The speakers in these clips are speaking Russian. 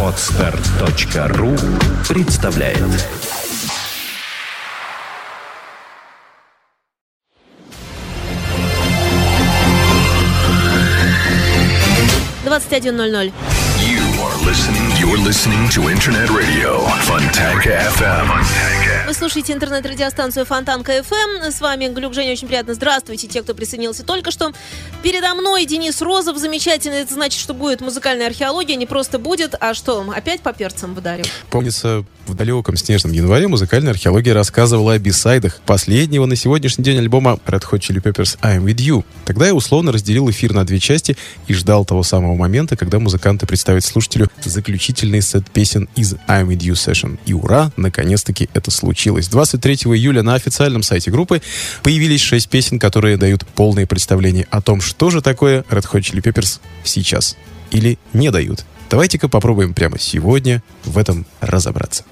Отстар.ру представляет Двадцать один ноль ноль. You are listening. You're listening to Internet Radio Fontanka FM. Вы слушаете интернет-радиостанцию Фонтанка FM. С вами Глюк Женя. Очень приятно. Здравствуйте, те, кто присоединился только что. Передо мной Денис Розов. Замечательно. Это значит, что будет музыкальная археология. Не просто будет, а что? Опять по перцам выдарим. Помнится, в далеком снежном январе музыкальная археология рассказывала о бисайдах последнего на сегодняшний день альбома Red Hot Chili Peppers I'm With You. Тогда я условно разделил эфир на две части и ждал того самого момента, когда музыканты представят слушателю заключительный сет песен из I'm With You Session. И ура, наконец-таки это случилось. 23 июля на официальном сайте группы появились шесть песен, которые дают полное представление о том, что же такое Red Hot Chili Peppers сейчас. Или не дают. Давайте-ка попробуем прямо сегодня в этом разобраться.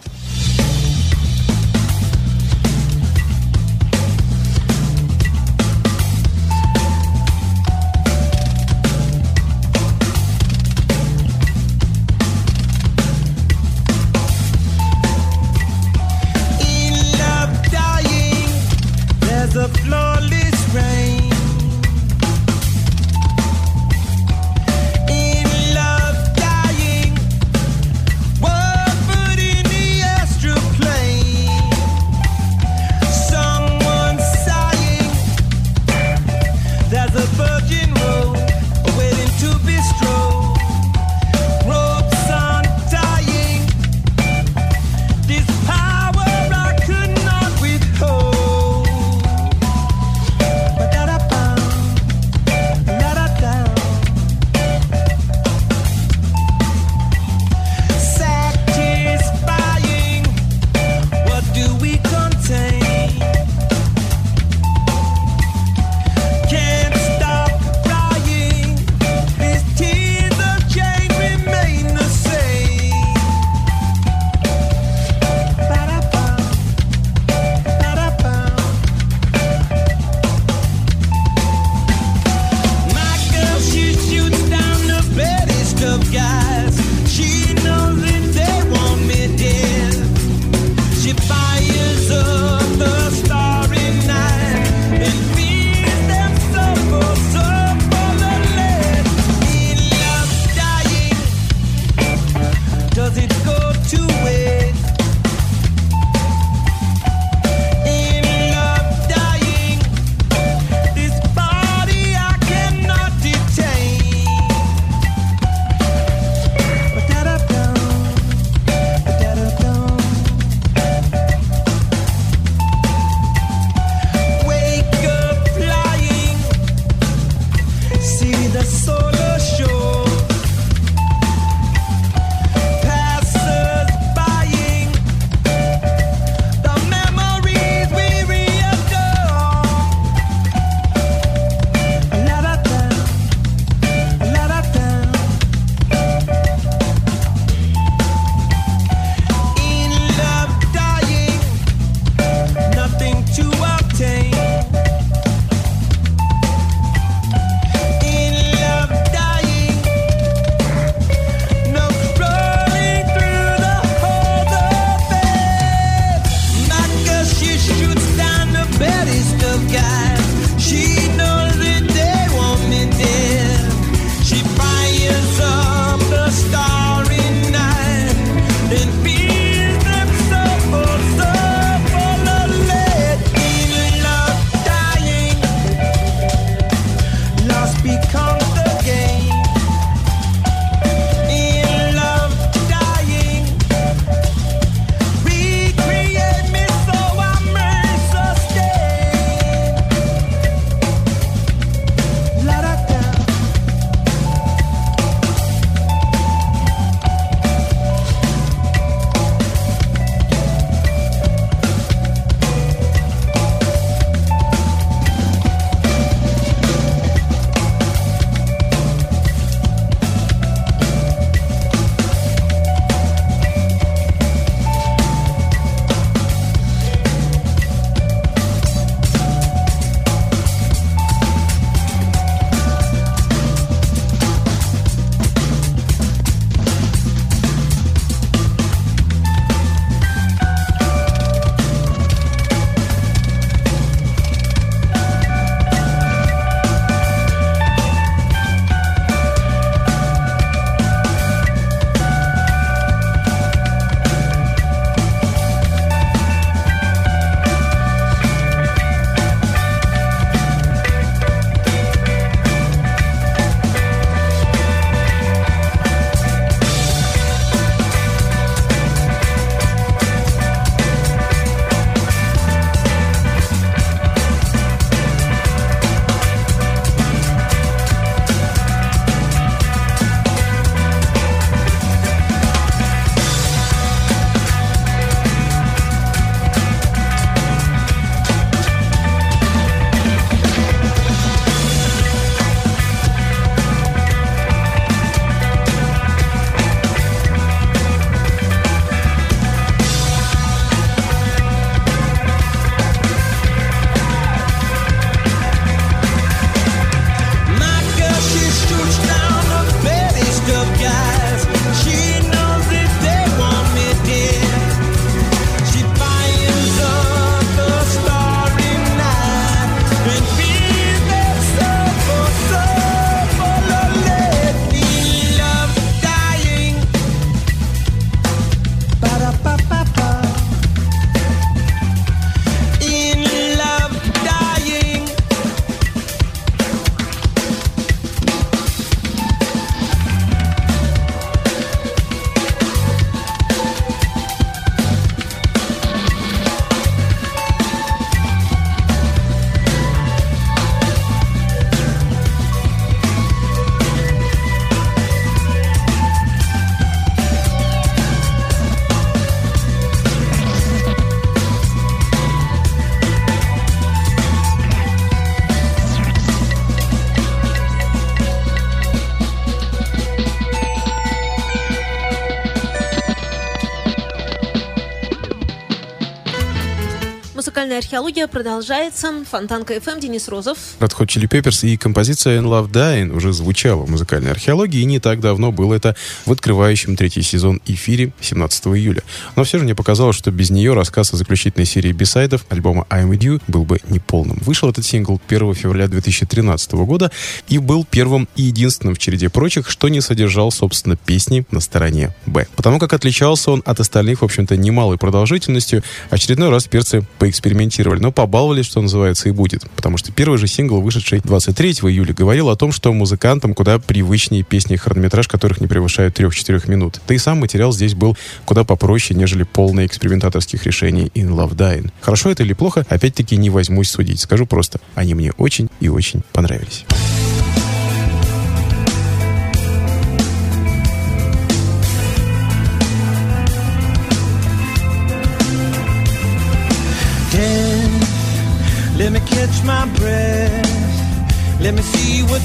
Музыкальная археология продолжается. Фонтанка FM, Денис Розов. Red Hot Chili Peppers и композиция In Love Dying уже звучала в музыкальной археологии, и не так давно было это в открывающем третий сезон эфире 17 июля. Но все же мне показалось, что без нее рассказ о заключительной серии бисайдов альбома I'm With You был бы неполным. Вышел этот сингл 1 февраля 2013 года и был первым и единственным в череде прочих, что не содержал, собственно, песни на стороне Б. Потому как отличался он от остальных, в общем-то, немалой продолжительностью, очередной раз перцы поэкспериментировали, но побаловались, что называется, и будет. Потому что первый же сингл, вышедший 23 июля, говорил о том, что музыкантам куда привычнее песни, хронометраж которых не превышает 3-4 минут. Да и сам материал здесь был куда попроще, нежели полный экспериментаторских решений In Love Dying. Хорошо это или плохо, опять-таки не возьмусь судить. Скажу просто, они мне очень и очень понравились.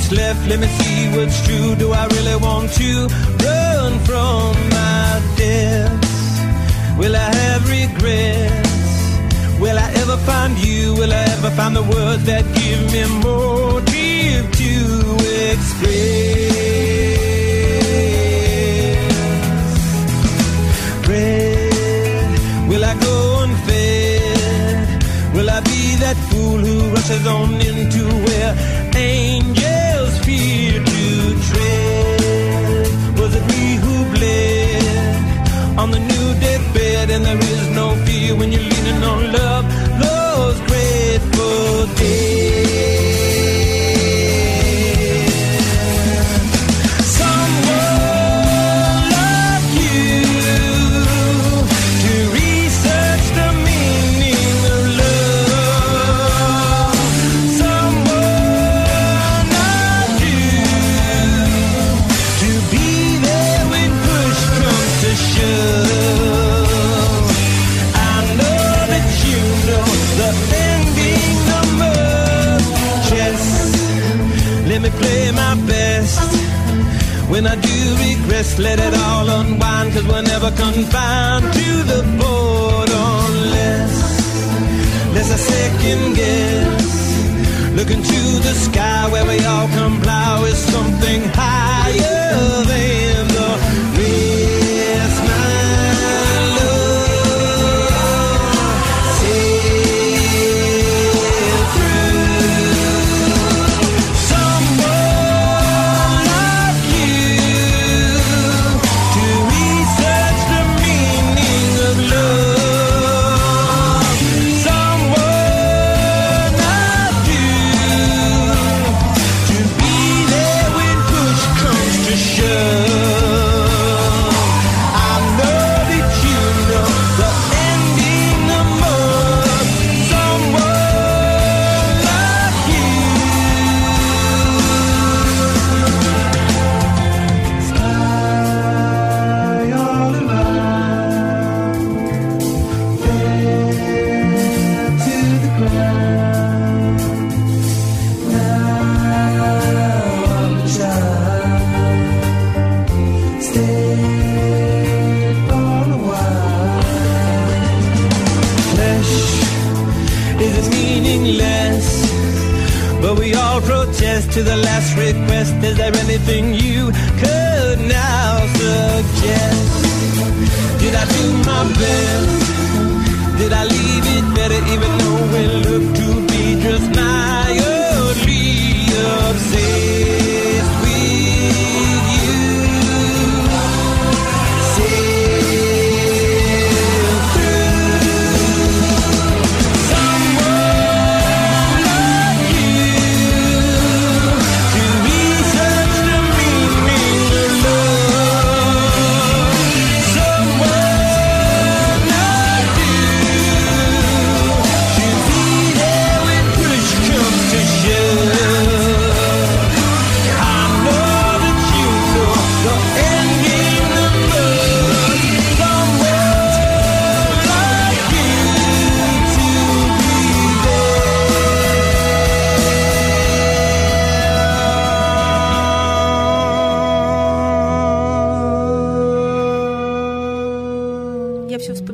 What's left. Let me see what's true. Do I really want to run from my depths? Will I have regrets? Will I ever find you? Will I ever find the words that give me motive to express? Will I go unfed? Will I be that fool who rushes on into where fear when you're leaning on love, regress, let it all unwind, cause we're never confined to the board unless there's a second guess. Look into the sky where we all comply with something higher to the last request. Is there anything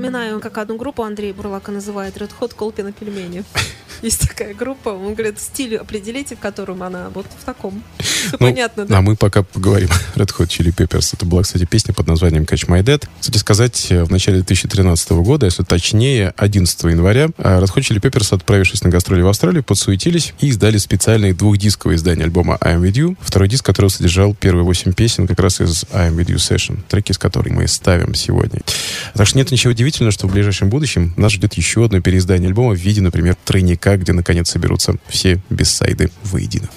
знаю, как одну группу Андрей Бурлака называет Red Hot Колпина пельмени. Есть такая группа, он говорит, стиль определите, в котором она вот в таком. Все Ну, понятно, да? А мы пока поговорим Red Hot Chili Peppers. Это была, кстати, песня под названием Catch My Dead. Кстати сказать, э, в начале 2013 года, если точнее, 11 января, э, Red Hot Chili Peppers, отправившись на гастроли в Австралию, подсуетились и издали специальное двухдисковое издание альбома I'm With You. Второй диск, который содержал первые восемь песен как раз из I'm With You Session, треки, с которыми мы ставим сегодня. Так что нет ничего удивительного, что в ближайшем будущем нас ждет еще одно переиздание альбома в виде, например, тройника, где наконец соберутся все бессайды воедино.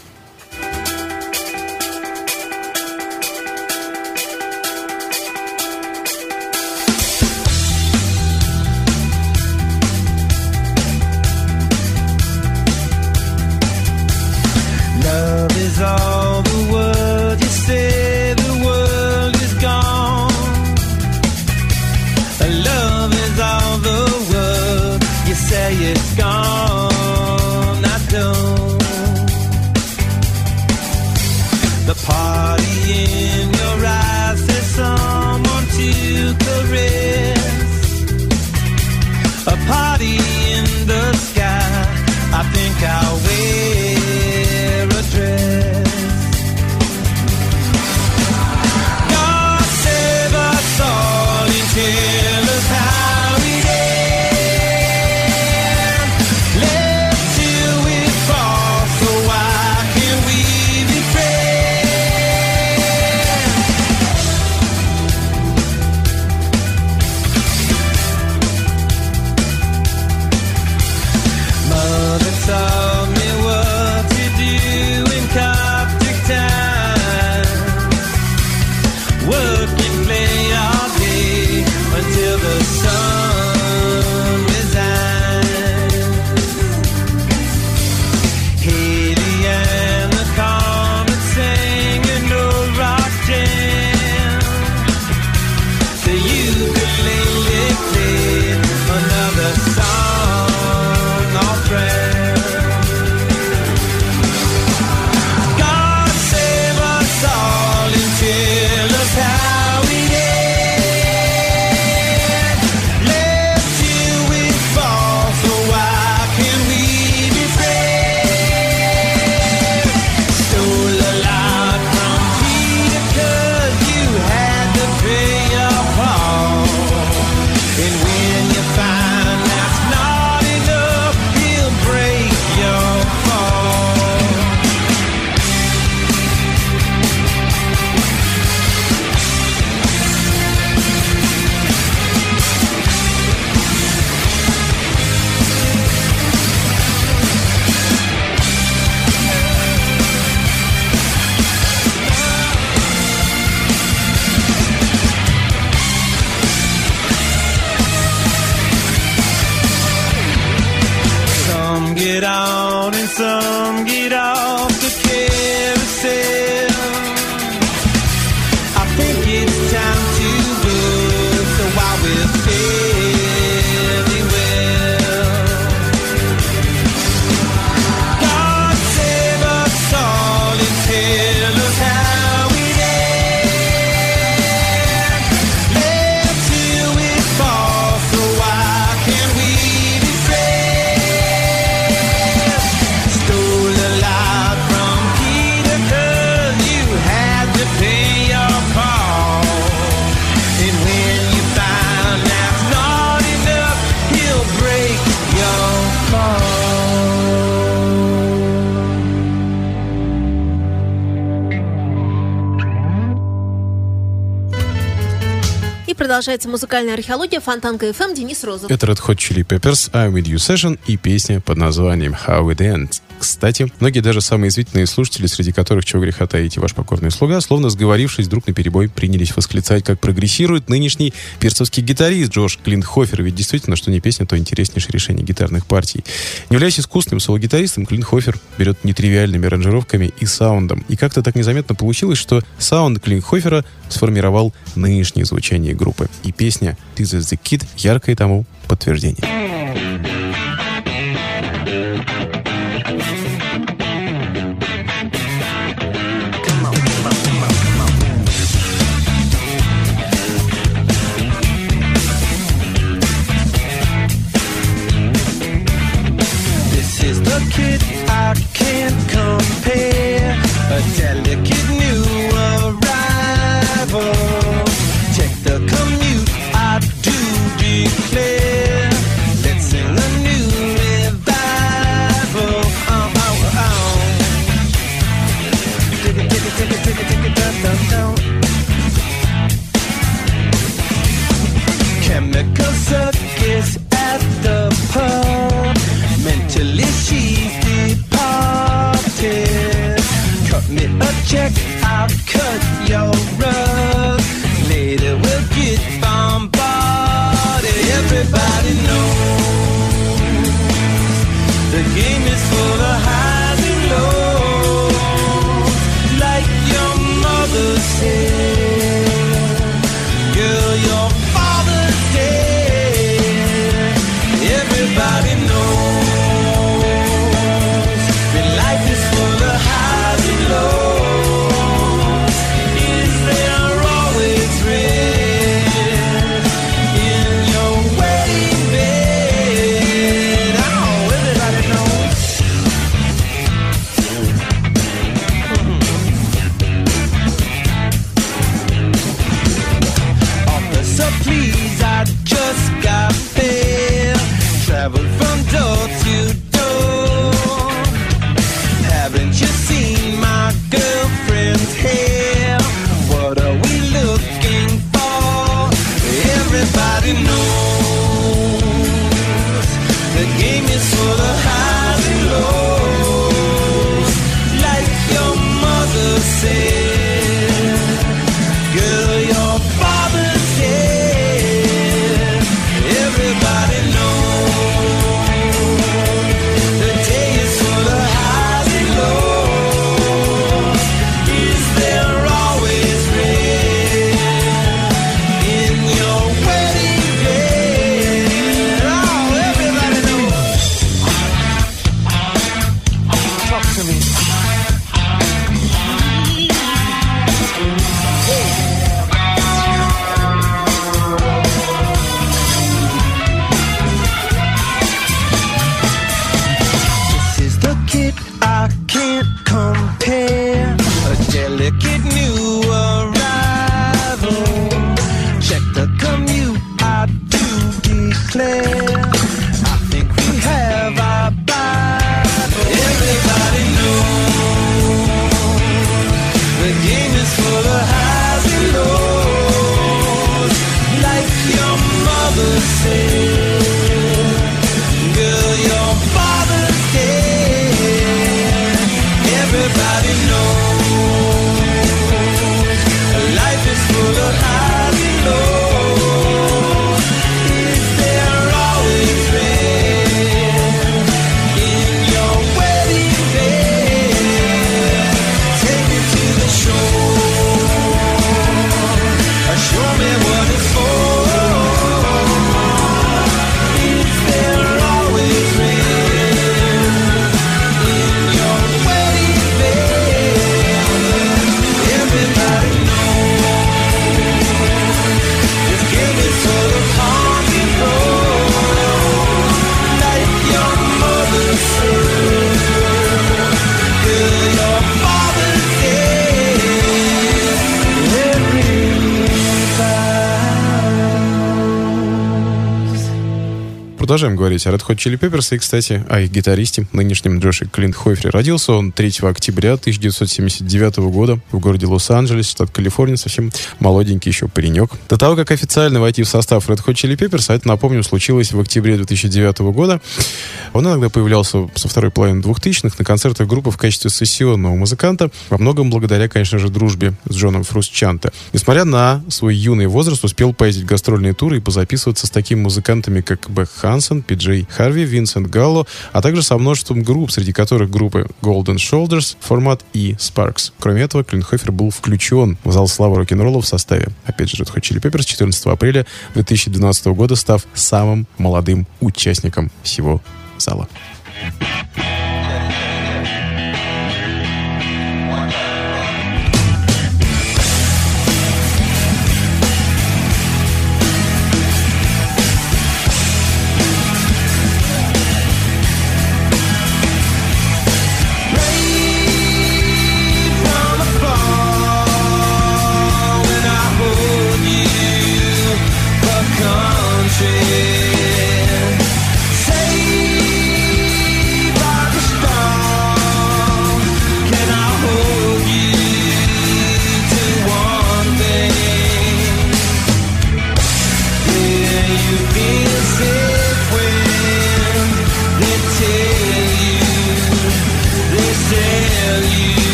Продолжается музыкальная археология Фонтанка FM Денис Розов. Это Red Hot Chili Peppers I'm With You Session и песня под названием How It Ends. Кстати, многие даже самые извительные слушатели, среди которых чего греха таить ваш покорный слуга, словно сговорившись друг на перебой, принялись восклицать, как прогрессирует нынешний перцовский гитарист Джош Клинхофер. Ведь действительно, что не песня, то интереснейшее решение гитарных партий. Не являясь искусственным соло-гитаристом, Клинхофер берет нетривиальными аранжировками и саундом. И как-то так незаметно получилось, что саунд Клинхофера сформировал нынешнее звучание группы. И песня «This is the Kid» яркое тому подтверждение. Circus at the pub. Mentally, she's departed. Cut me a check, I'll cut your rug. Later, we'll get bombarded. Everybody knows the game is for. Продолжаем говорить о Red Hot Chili Peppers. И, кстати, о их гитаристе, нынешнем Джоше Клинт Хойфере. Родился он 3 октября 1979 года в городе Лос-Анджелес, штат Калифорния. Совсем молоденький еще паренек. До того, как официально войти в состав Red Hot Chili Peppers, а это, напомню, случилось в октябре 2009 года, он иногда появлялся со второй половины 2000-х на концертах группы в качестве сессионного музыканта, во многом благодаря, конечно же, дружбе с Джоном Фрусчанто. Несмотря на свой юный возраст, успел поездить гастрольные туры и позаписываться с такими музыкантами, как Бек Хансен, Пиджей Харви, Винсент Галло, а также со множеством групп, среди которых группы Golden Shoulders, Формат и Sparks. Кроме этого, Клинхофер был включен в зал славы рок-н-ролла в составе, опять же, Red Hot Chili Peppers 14 апреля 2012 года, став самым молодым участником всего зала.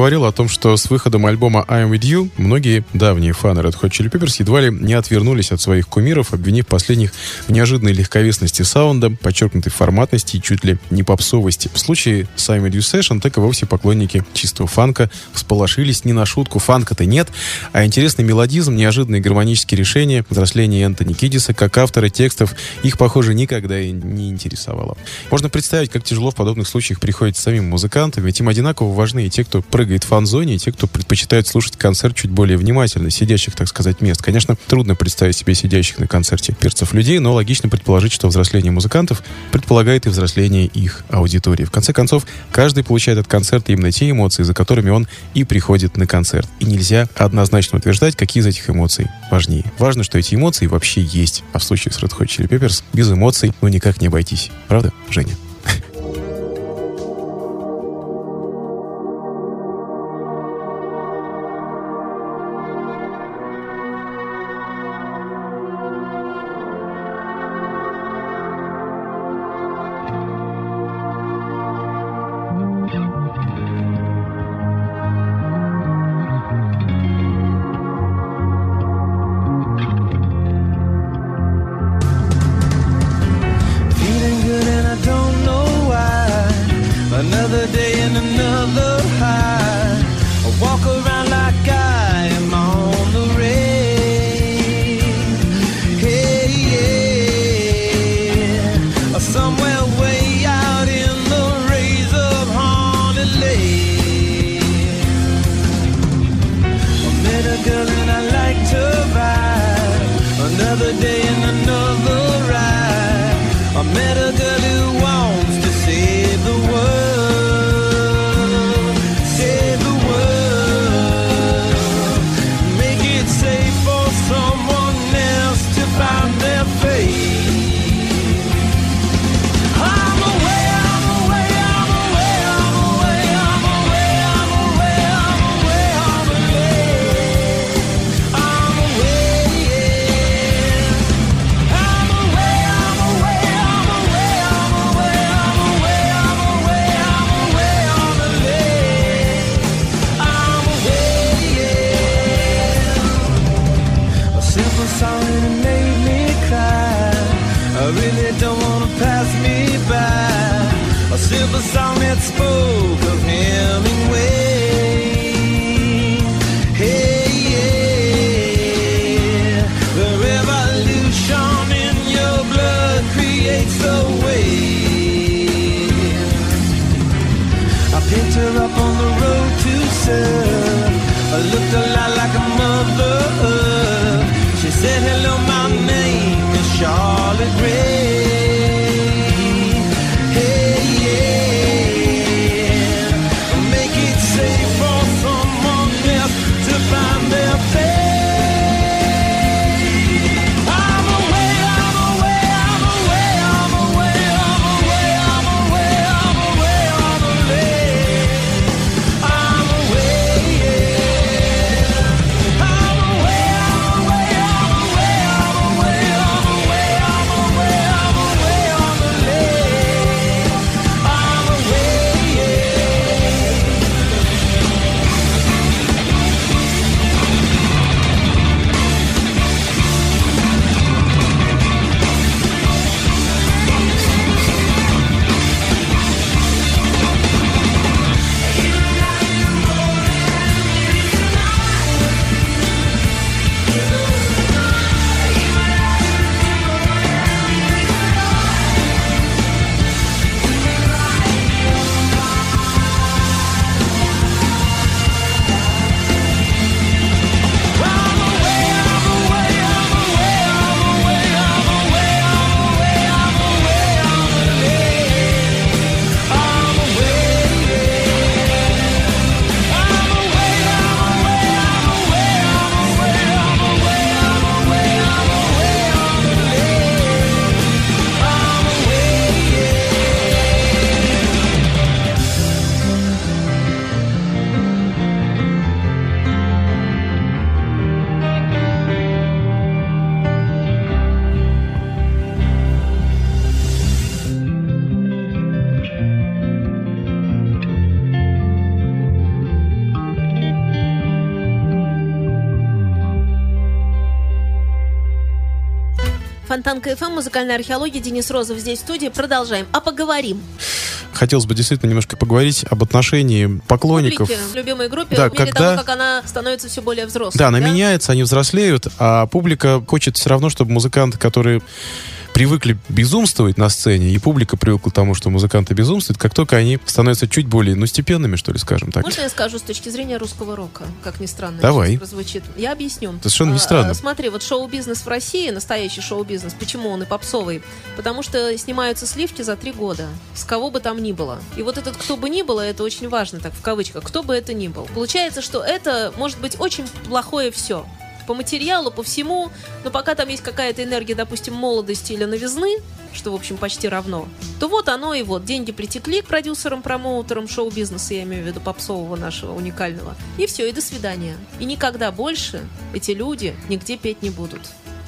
Говорил о том, что с выходом альбома I'm With You многие давние фаны Red Hot Chili Peppers едва ли не отвернулись от своих кумиров, обвинив последних в неожиданной легковесности саунда, подчеркнутой форматности и чуть ли не попсовости. В случае с I'm With You Session так и вовсе поклонники чистого фанка всполошились не на шутку. Фанка-то нет, а интересный мелодизм, неожиданные гармонические решения, взросление Энтони Кидиса как автора текстов их, похоже, никогда и не интересовало. Можно представить, как тяжело в подобных случаях приходится самим музыкантам, ведь им одинаково важны и те, кто прыгает в фан-зоне, и те, кто предпочитает слушать концерт чуть более внимательно, сидящих, так сказать, мест. Конечно, трудно представить себе сидящих на концерте перцев людей, но логично предположить, что взросление музыкантов предполагает и взросление их аудитории. В конце концов, каждый получает от концерта именно те эмоции, за которыми он и приходит на концерт. И нельзя однозначно утверждать, какие из этих эмоций важнее. Важно, что эти эмоции вообще есть. А в случае с Red Hot Chili Peppers без эмоций ну никак не обойтись. Правда, Женя? КФМ, музыкальная археология, Денис Розов здесь в студии. Продолжаем. А поговорим. Хотелось бы действительно немножко поговорить об отношении поклонников. Публике, любимой группе, Да, в мере когда- того, как она становится все более взрослой. Да, она меняется, они взрослеют, а публика хочет все равно, чтобы музыканты, которые привыкли безумствовать на сцене, и публика привыкла к тому, что музыканты безумствуют, как только они становятся чуть более, ну, степенными, что ли, скажем так. Можно я скажу с точки зрения русского рока, как ни странно Давай. прозвучит? Я объясню. Это совершенно не А, странно. Смотри, вот шоу-бизнес в России, настоящий шоу-бизнес, почему он и попсовый? Потому что снимаются сливки за три года, с кого бы там ни было. И вот этот кто бы ни было, это очень важно, так в кавычках, кто бы это ни был. Получается, что это может быть очень плохое все. По материалу, по всему, но пока там есть какая-то энергия, допустим, молодости или новизны, что, в общем, почти равно, то вот оно и вот. Деньги притекли к продюсерам, промоутерам шоу-бизнеса, я имею в виду попсового нашего уникального. И все, и до свидания. И никогда больше эти люди нигде петь не будут.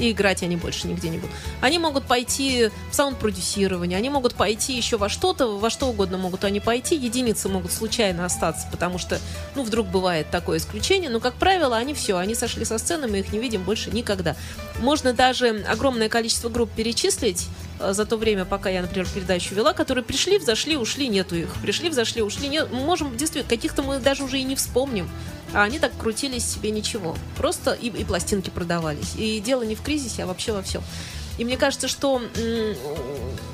И играть они больше нигде не будут. Они могут пойти в саунд-продюсирование, они могут пойти еще во что-то, во что угодно могут они пойти. Единицы могут случайно остаться, потому что, ну, вдруг бывает такое исключение. Но, как правило, они все, они сошли со сцены, мы их не видим больше никогда. Можно даже огромное количество групп перечислить, э, за то время, пока я, например, передачу вела, которые пришли, взошли, ушли, нету их. Пришли, взошли, ушли, нет. Мы можем, действительно, каких-то мы даже уже и не вспомним. А они так крутились себе ничего. Просто и, и пластинки продавались. И дело не в кризисе, а вообще во всем. И мне кажется, что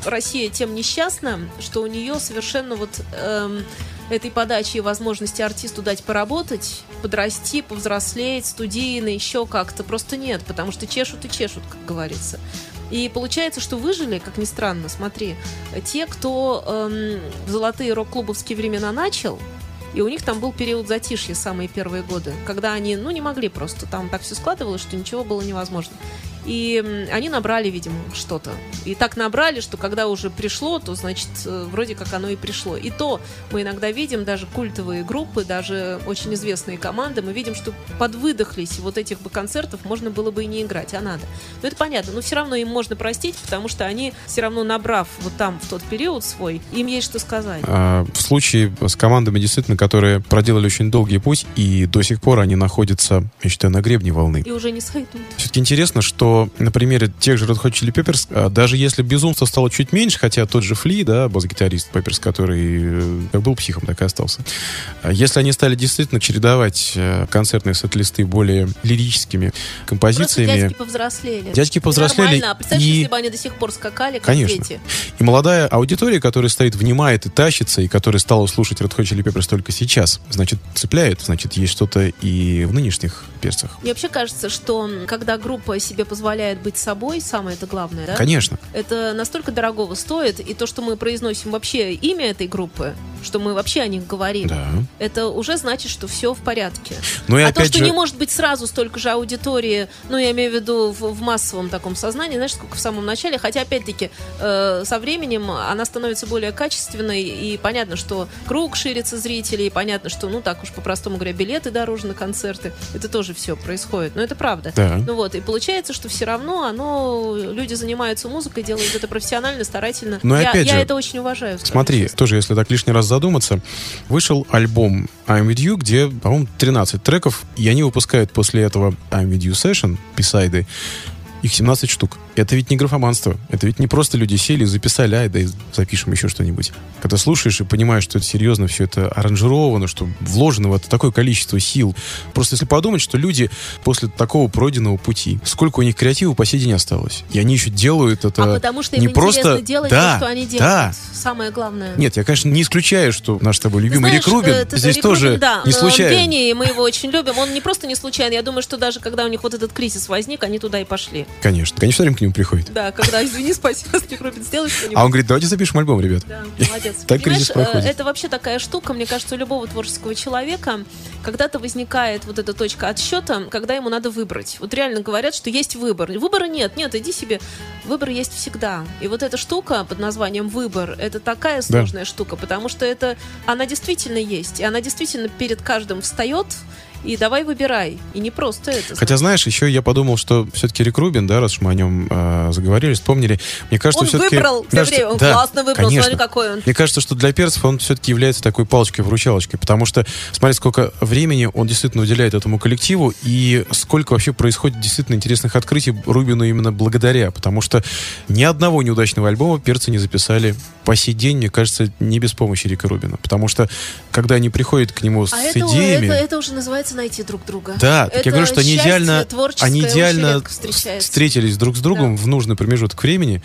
Россия тем несчастна, что у нее совершенно вот эм, этой подачи и возможности артисту дать поработать, подрасти, повзрослеть, студийно, еще как-то просто нет, потому что чешут и чешут, как говорится. И получается, что выжили, как ни странно, смотри, те, кто эм, в золотые рок-клубовские времена начал, и у них там был период затишья самые первые годы, когда они, ну, не могли просто, там так все складывалось, что ничего было невозможно. И они набрали, видимо, что-то. И так набрали, что когда уже пришло, то, значит, э, вроде как оно и пришло. И то мы иногда видим даже культовые группы, даже очень известные команды, мы видим, что подвыдохлись вот этих бы концертов можно было бы и не играть, а надо. Но это понятно, но все равно им можно простить, потому что они все равно набрав вот там в тот период свой, им есть что сказать. А, В случае с командами, действительно, которые проделали очень долгий путь, и до сих пор они находятся, я считаю, на гребне волны. И уже не сойдут. Все-таки интересно, что на примере тех же Red Hot Chili Peppers, а, даже если безумства стало чуть меньше, хотя тот же Фли, да, бас-гитарист Пепперс, который э, как был психом, так и остался. А Если они стали действительно чередовать э, концертные сет-листы более лирическими Просто композициями, дядьки повзрослели. Дядьки повзрослели, Нормально. А представляешь, и- если бы они до сих пор скакали, как Конечно. дети. И молодая аудитория, которая стоит, внимает и тащится, и которая стала слушать Red Hot Chili Peppers только сейчас, значит, цепляет, значит, есть что-то и в нынешних перцах. Мне вообще кажется, что когда группа себе позволяет быть собой, самое это главное, да? Конечно. Это настолько дорогого стоит, и то, что мы произносим вообще имя этой группы, что мы вообще о них говорим, Да. это уже значит, что все в порядке. Ну и а то, что же- не может быть сразу столько же аудитории, ну, я имею в виду в, в массовом таком сознании, знаешь, сколько в самом начале, хотя, опять-таки, э, со временем она становится более качественной, и понятно, что круг ширится зрителей, понятно, что, ну, так уж по-простому говоря, билеты дороже на концерты, это тоже все происходит, но это правда. Да. Ну вот, и получается, что все равно оно, люди занимаются музыкой, делают это профессионально, старательно. Но я, опять я же, это очень уважаю. Смотри, честно. тоже, если так лишний раз задуматься, вышел альбом I'm With You, где, по-моему, 13 треков, и они выпускают после этого I'm With You Session, бисайды, их 17 штук. Это ведь не графоманство. Это ведь не просто люди сели, записали, ай, да и запишем еще что-нибудь. Когда слушаешь и понимаешь, что это серьезно, все это аранжировано, что вложено в это такое количество сил. Просто если подумать, что люди после такого пройденного пути, сколько у них креатива по сей день осталось. И они еще делают это А потому что им не просто... делать да, то, что они делают. Да, Самое главное. нет, я, конечно, не исключаю, что наш с тобой любимый знаешь, Рик Рубин э, здесь Рик тоже Рубин, да, не но случайно. Он гений, и мы его очень любим. Он не просто не случайно. Я думаю, что даже когда у них вот этот кризис возник, они туда и пошли. Конечно, конечно, время к нему приходит. Да, когда, извини, спасибо, Рик Рубин, сделай что-нибудь. А он говорит, давайте запишем альбом, ребят. Да, молодец. Так кризис проходит. э, это вообще такая штука, мне кажется, у любого творческого человека когда-то возникает вот эта точка отсчета, когда ему надо выбрать. Вот реально говорят, что есть выбор. Выбора нет, нет, иди себе. Выбор есть всегда. И вот эта штука под названием выбор, это такая сложная штука, потому что это, она действительно есть, и она действительно перед каждым встает, и давай выбирай. И не просто это. Хотя, знаешь, еще я подумал, что все-таки Рик Рубин, да, раз уж мы о нем э, заговорили, вспомнили, мне кажется, он все-таки... выбрал все время, он да, классно выбрал, конечно. смотри, какой он. Мне кажется, что для перцев он все-таки является такой палочкой-выручалочкой, потому что смотри, сколько времени он действительно уделяет этому коллективу и сколько вообще происходит действительно интересных открытий Рубину именно благодаря, потому что ни одного неудачного альбома перцы не записали по сей день, мне кажется, не без помощи Рика Рубина, потому что когда они приходят к нему с А это, идеями... это, это уже называется получается найти друг друга. Да, так я говорю, что они идеально, они идеально встретились друг с другом в нужный промежуток времени,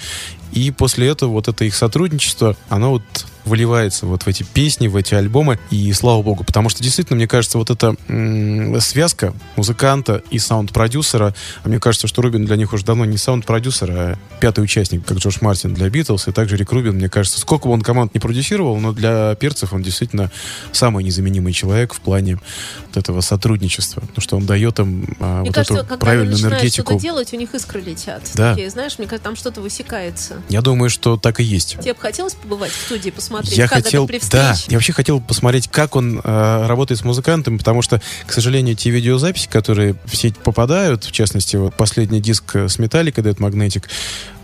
и после этого вот это их сотрудничество, оно вот выливается вот в эти песни, в эти альбомы, и слава богу, потому что действительно, мне кажется, вот эта м, связка музыканта и саунд-продюсера, а мне кажется, что Рубин для них уже давно не саунд-продюсер, а пятый участник, как Джордж Мартин для Битлз, и также Рик Рубин, мне кажется, сколько бы он команд не продюсировал, но для перцев он действительно самый незаменимый человек в плане вот этого сотрудничества, потому что он дает им а, Мне вот кажется, эту когда они правильную начинают энергетику. что-то делать, у них искры летят. Да. Такие, знаешь, мне кажется, там что-то высекается. Я думаю, что так и есть. Тебе бы хотелось побывать в студии, посмотреть, Я как хотел, это при да, я вообще хотел посмотреть, как он э, работает с музыкантами, потому что, к сожалению, те видеозаписи, которые в сеть попадают, в частности, вот последний диск э, с Металлика, Dead Magnetic,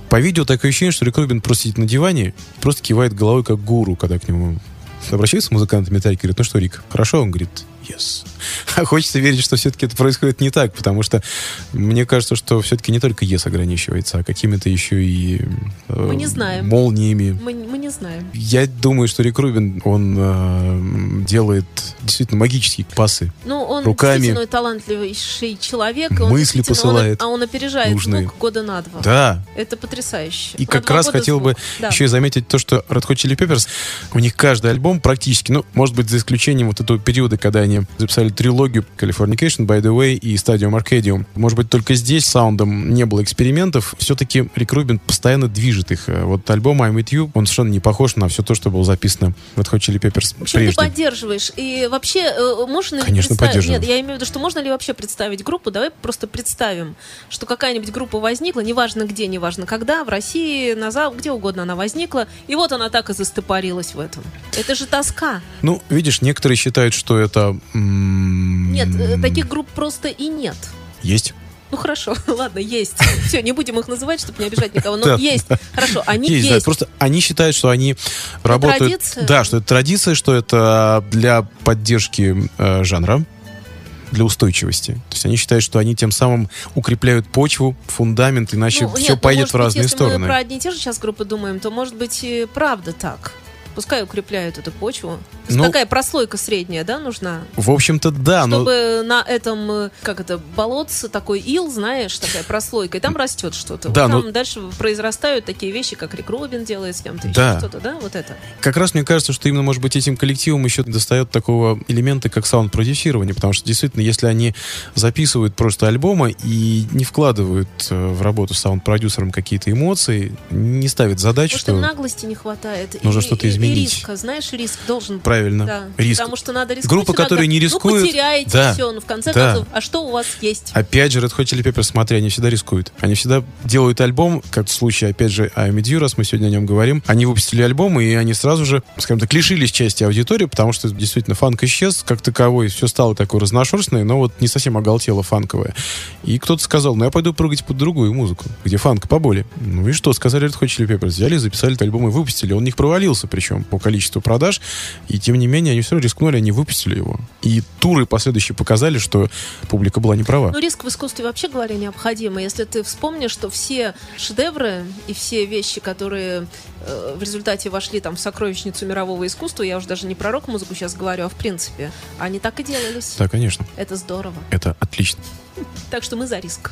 по видео такое ощущение, что Рик Рубин просто сидит на диване, просто кивает головой, как гуру, когда к нему обращаются музыканты Металлика, говорит, ну что, Рик, хорошо? Он говорит, yes. А хочется верить, что все-таки это происходит не так, потому что мне кажется, что все-таки не только yes ограничивается, а какими-то еще и э, Мы не знаем. молниями, Мы, мы не знаем. я думаю, что Рик Рубин, он э, делает действительно магические пасы. Ну, он Руками. действительно талантливейший человек. он Мысли он- посылает а он опережает нужные. звук года на два. Да. Это потрясающе. И На как раз хотел бы звук. Да. еще и заметить то, что Red Hot Chili Peppers, у них каждый альбом практически, ну, может быть, за исключением вот этого периода, когда они записали трилогию Californication, By the Way и Stadium Arcadium. Может быть, только здесь саундом не было экспериментов. Все-таки Рик Рубин постоянно движет их. Вот альбом I'm With You, он совершенно не похож на все то, что было записано в Hot Chili Peppers В общем, ты прежде. поддерживаешь. И вообще, э, можно ли Конечно, представить- поддерживаю. Нет, я имею в виду, что можно ли вообще представить группу? Давай просто представим, что какая-нибудь группа возникла, неважно где, неважно когда, в России, на Зап- где угодно она возникла, и вот она так и застопорилась в этом. Это же тоска. Ну, видишь, некоторые считают, что это... м, Нет, э, таких групп просто и нет. Есть. Ну хорошо, ладно, есть. Все, не будем их называть, чтобы не обижать никого. Но Да. есть. Хорошо, они Есть, есть. да, просто они считают, что они работают... традиция? Да, что это традиция, что это для поддержки э, жанра, для устойчивости. То есть они считают, что они тем самым укрепляют почву, фундамент, иначе Ну, все нет, ну, поедет может в разные быть, если стороны. мы про одни и те же сейчас группы думаем, то, может быть, и правда так. Пускай укрепляют эту почву. Ну, такая прослойка средняя, да, нужна? В общем-то, да, но... Чтобы на этом, э, как это, болотце, такой ил, знаешь, такая прослойка, и там растет что-то. Да, вот но- там дальше произрастают такие вещи, как Рик Робин делает с кем-то, Да. что-то, да, вот это. Как раз мне кажется, что именно, может быть, этим коллективам еще достает такого элемента, как саунд-продюсирование, потому что действительно, если они записывают просто альбомы и не вкладывают э, в работу с саунд-продюсером какие-то эмоции, не ставят задач, Может, что... наглости не хватает. нужно что-то и- изменить. Риска, знаешь, риск должен Правильно. Да, Риск. Потому что надо рисковать. Группа, которая не рискует, Ну, потеряете да, все, ну, в конце да. концов, а что у вас есть? Опять же, Red Hot Chili Peppers, смотри, они всегда рискуют. Они всегда делают альбом, как в случае, опять же, I Am With You, раз мы сегодня о нем говорим. Они выпустили альбом, и они сразу же, скажем так, лишились части аудитории, потому что действительно фанк исчез как таковой, все стало такое разношерстное, но вот не совсем оголтело фанковое. И кто-то сказал, ну я пойду прыгать под другую музыку, где фанк поболее. Ну и что, сказали Red Hot Chili Peppers, взяли, записали этот альбом и выпустили. Он у них провалился, причем по количеству продаж, и тем не менее они все равно рискнули, они выпустили его. И туры последующие показали, что публика была не права. Ну, риск в искусстве вообще говоря необходим. Если ты вспомнишь, что все шедевры и все вещи, которые э, в результате вошли там в сокровищницу мирового искусства, я уже даже не про рок-музыку сейчас говорю, а в принципе, они так и делались. Да, конечно. Это здорово. Это отлично. Так что мы за риск.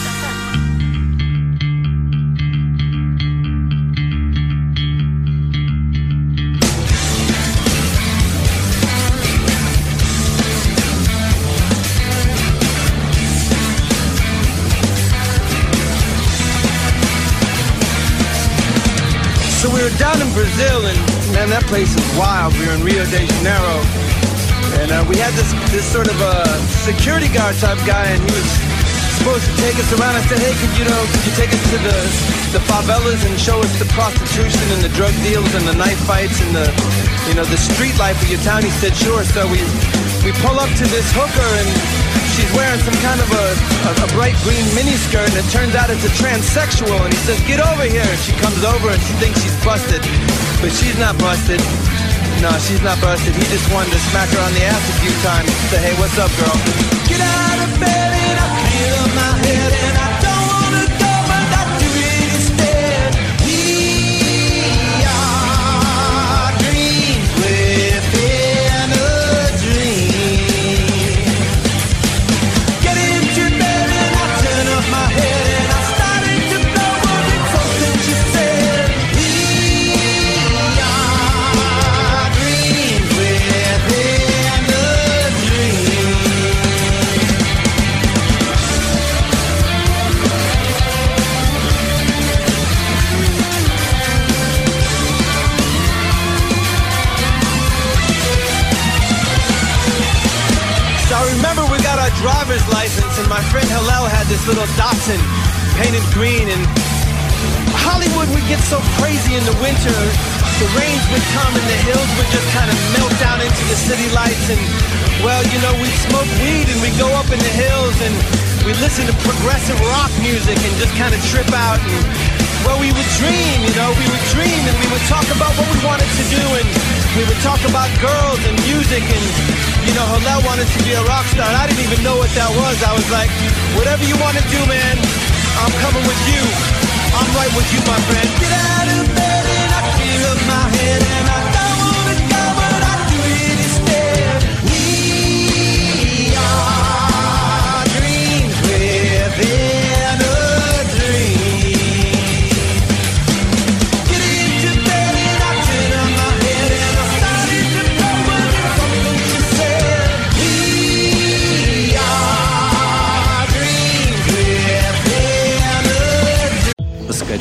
down in Brazil, and man, that place is wild. We were in Rio de Janeiro, and uh, we had this this sort of a security guard type guy, and he was supposed to take us around. I said, hey, could you know, could you take us to the the favelas and show us the prostitution and the drug deals and the knife fights and the you know the street life of your town? He said, sure. So we we pull up to this hooker and she's wearing some kind of a, a, a bright green miniskirt and it turns out it's a transsexual and he says, get over here. And she comes over and she thinks she's busted, but she's not busted. No, she's not busted. He just wanted to smack her on the ass a few times. Say, hey, what's up, girl? Get out of bed and I clear my head driver's license, and my friend Hillel had this little Datsun painted green. And Hollywood would get so crazy in the winter. The rains would come, and the hills would just kind of melt down into the city lights. And well, you know, we'd smoke weed, and we'd go up in the hills, and we'd listen to progressive rock music, and just kind of trip out. And well, we would dream, you know, we would dream, and we would talk about what we wanted to do, and we would talk about girls and music, and you know, Hillel wanted to be a rock star. and I didn't even know what that was. I was like, whatever you want to do, man, I'm coming with you. I'm right with you, my friend. Get out of bed and I clear up my head, and I